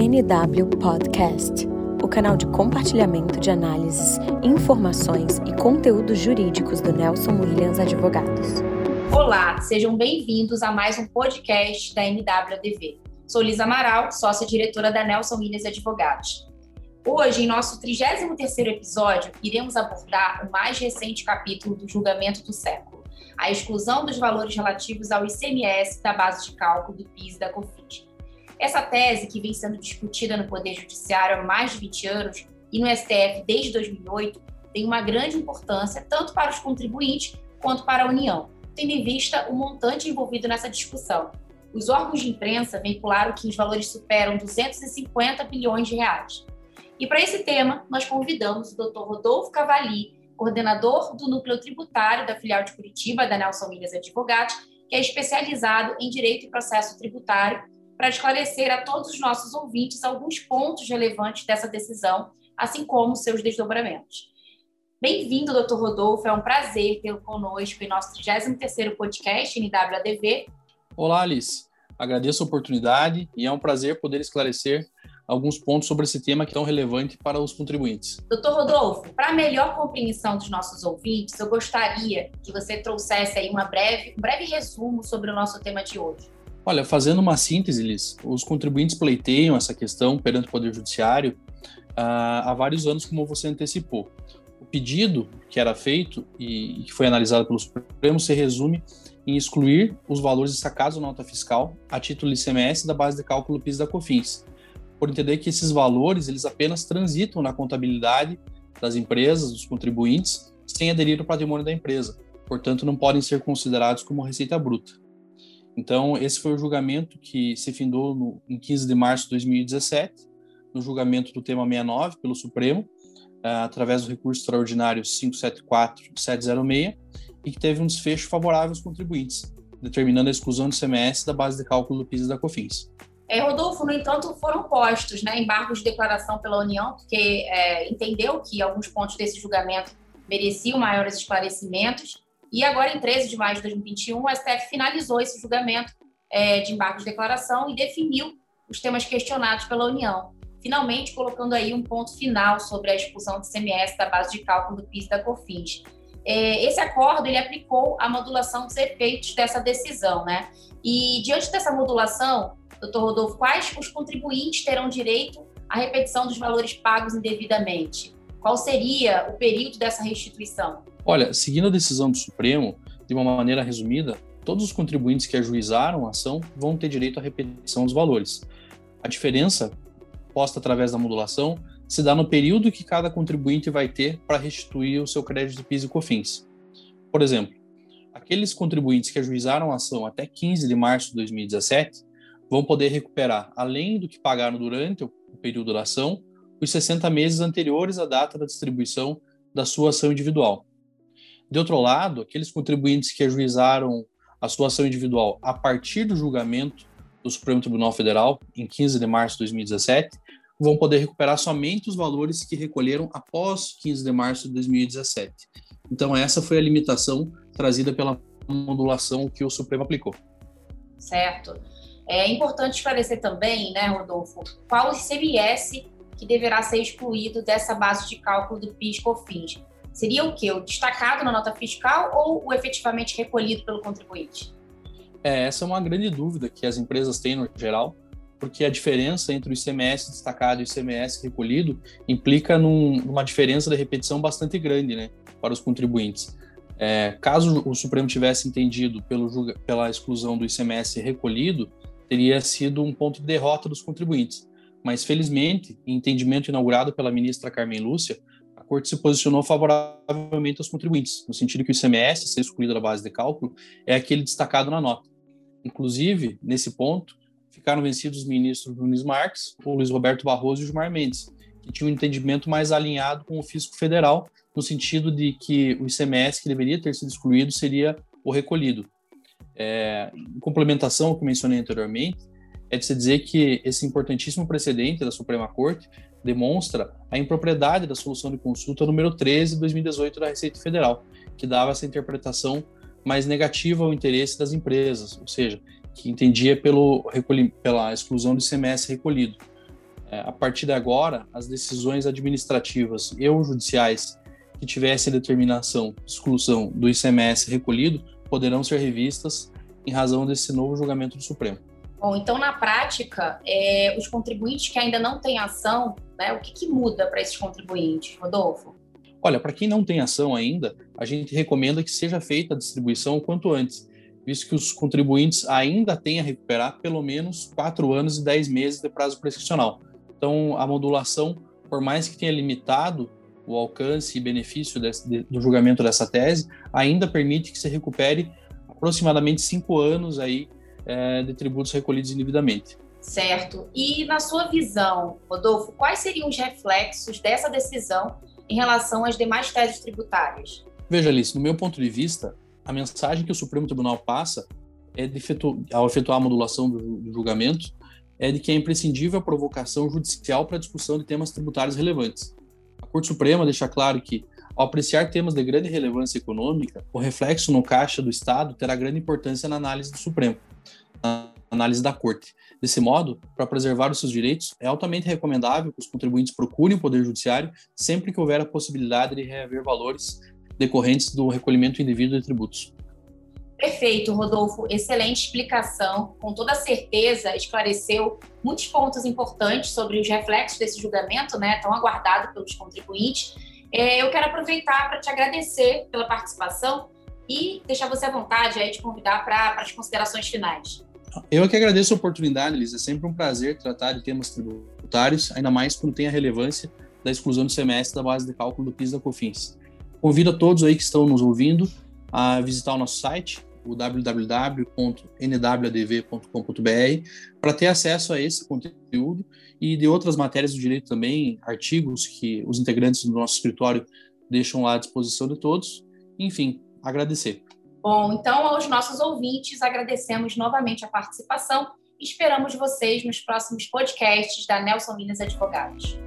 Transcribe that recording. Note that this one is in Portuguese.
NW Podcast, o canal de compartilhamento de análises, informações e conteúdos jurídicos do Nelson Williams Advogados. Olá, sejam bem-vindos a mais um podcast da NWADV. Sou Lisa Amaral, sócia diretora da Nelson Williams Advogados. Hoje, em nosso 33º episódio, iremos abordar o mais recente capítulo do julgamento do século, a exclusão dos valores relativos ao ICMS da base de cálculo do PIS e da COFINS. Essa tese, que vem sendo discutida no Poder Judiciário há mais de 20 anos e no STF desde 2008, tem uma grande importância tanto para os contribuintes quanto para a União, tendo em vista o montante envolvido nessa discussão. Os órgãos de imprensa veicularam que os valores superam 250 bilhões de reais. E para esse tema, nós convidamos o Dr. Rodolfo Cavalli, coordenador do Núcleo Tributário da filial de Curitiba da Nelson Milhas Advogados, que é especializado em direito e processo tributário para esclarecer a todos os nossos ouvintes alguns pontos relevantes dessa decisão, assim como seus desdobramentos. Bem-vindo, doutor Rodolfo, é um prazer tê-lo conosco em nosso 33º podcast NWADV. Olá, Alice. Agradeço a oportunidade e é um prazer poder esclarecer alguns pontos sobre esse tema que é tão relevante para os contribuintes. Doutor Rodolfo, para melhor compreensão dos nossos ouvintes, eu gostaria que você trouxesse aí uma breve, um breve resumo sobre o nosso tema de hoje. Olha, fazendo uma síntese, Liz, os contribuintes pleiteiam essa questão perante o Poder Judiciário uh, há vários anos, como você antecipou. O pedido que era feito e que foi analisado pelo Supremo se resume em excluir os valores destacados na nota fiscal a título de ICMS da base de cálculo PIS da COFINS, por entender que esses valores eles apenas transitam na contabilidade das empresas, dos contribuintes, sem aderir ao patrimônio da empresa. Portanto, não podem ser considerados como receita bruta. Então, esse foi o julgamento que se findou no, em 15 de março de 2017, no julgamento do tema 69 pelo Supremo, uh, através do recurso extraordinário 574-706, e que teve um desfecho favorável aos contribuintes, determinando a exclusão do CMS da base de cálculo do PIS e da COFINS. É, Rodolfo, no entanto, foram postos né, embargos de declaração pela União, porque é, entendeu que alguns pontos desse julgamento mereciam maiores esclarecimentos, e agora, em 13 de maio de 2021, o STF finalizou esse julgamento é, de embargo de declaração e definiu os temas questionados pela União, finalmente colocando aí um ponto final sobre a expulsão do CMS da base de cálculo do PIS da COFINS. É, esse acordo ele aplicou a modulação dos efeitos dessa decisão, né? E diante dessa modulação, doutor Rodolfo, quais os contribuintes terão direito à repetição dos valores pagos indevidamente? Qual seria o período dessa restituição? Olha, seguindo a decisão do Supremo, de uma maneira resumida, todos os contribuintes que ajuizaram a ação vão ter direito à repetição dos valores. A diferença, posta através da modulação, se dá no período que cada contribuinte vai ter para restituir o seu crédito de PIS e COFINS. Por exemplo, aqueles contribuintes que ajuizaram a ação até 15 de março de 2017 vão poder recuperar, além do que pagaram durante o período da ação, os 60 meses anteriores à data da distribuição da sua ação individual. De outro lado, aqueles contribuintes que ajuizaram a sua ação individual a partir do julgamento do Supremo Tribunal Federal, em 15 de março de 2017, vão poder recuperar somente os valores que recolheram após 15 de março de 2017. Então, essa foi a limitação trazida pela modulação que o Supremo aplicou. Certo. É importante esclarecer também, né, Rodolfo, qual o ICMS que deverá ser excluído dessa base de cálculo do PIS/COFINS seria o quê? O destacado na nota fiscal ou o efetivamente recolhido pelo contribuinte? É, essa é uma grande dúvida que as empresas têm no geral, porque a diferença entre o ICMS destacado e o ICMS recolhido implica num, numa diferença de repetição bastante grande né, para os contribuintes. É, caso o Supremo tivesse entendido pelo, pela exclusão do ICMS recolhido, teria sido um ponto de derrota dos contribuintes. Mas, felizmente, em entendimento inaugurado pela ministra Carmen Lúcia, Corte se posicionou favoravelmente aos contribuintes, no sentido que o ICMS, ser excluído da base de cálculo, é aquele destacado na nota. Inclusive, nesse ponto, ficaram vencidos os ministros Nunes Marques, o Luiz Roberto Barroso e o Gilmar Mendes, que tinham um entendimento mais alinhado com o fisco federal, no sentido de que o ICMS que deveria ter sido excluído seria o recolhido. É, em complementação ao que mencionei anteriormente, é de se dizer que esse importantíssimo precedente da Suprema Corte demonstra a impropriedade da solução de consulta número 13 de 2018 da Receita Federal, que dava essa interpretação mais negativa ao interesse das empresas, ou seja, que entendia pelo, pela exclusão do ICMS recolhido. É, a partir de agora, as decisões administrativas e judiciais que tivessem determinação de exclusão do ICMS recolhido poderão ser revistas em razão desse novo julgamento do Supremo. Bom, então na prática, é, os contribuintes que ainda não têm ação, né, o que, que muda para esses contribuintes, Rodolfo? Olha, para quem não tem ação ainda, a gente recomenda que seja feita a distribuição o quanto antes, visto que os contribuintes ainda têm a recuperar pelo menos quatro anos e dez meses de prazo prescricional. Então, a modulação, por mais que tenha limitado o alcance e benefício desse, de, do julgamento dessa tese, ainda permite que se recupere aproximadamente cinco anos aí é, de tributos recolhidos indevidamente. Certo. E na sua visão, Rodolfo, quais seriam os reflexos dessa decisão em relação às demais teses tributárias? Veja, Alice, no meu ponto de vista, a mensagem que o Supremo Tribunal passa é de, ao efetuar a modulação do, julgamento é de que é imprescindível a provocação judicial para a discussão de temas tributários relevantes. A Corte Suprema deixa claro que, ao apreciar temas de grande relevância econômica, o reflexo no caixa do Estado terá grande importância na análise do Supremo análise da Corte. Desse modo, para preservar os seus direitos, é altamente recomendável que os contribuintes procurem o Poder Judiciário sempre que houver a possibilidade de reaver valores decorrentes do recolhimento indevido de tributos. Perfeito, Rodolfo. Excelente explicação. Com toda certeza, esclareceu muitos pontos importantes sobre os reflexos desse julgamento, né, tão aguardado pelos contribuintes. É, eu quero aproveitar para te agradecer pela participação e deixar você à vontade aí de convidar para as considerações finais. Eu que agradeço a oportunidade, Liz. É sempre um prazer tratar de temas tributários, ainda mais quando tem a relevância da exclusão do semestre da base de cálculo do PIS da COFINS. Convido a todos aí que estão nos ouvindo a visitar o nosso site, o www.nwdv.com.br, para ter acesso a esse conteúdo e de outras matérias do direito também, artigos que os integrantes do nosso escritório deixam lá à disposição de todos. Enfim, agradecer. Bom, então aos nossos ouvintes agradecemos novamente a participação e esperamos vocês nos próximos podcasts da Nelson Minas Advogados.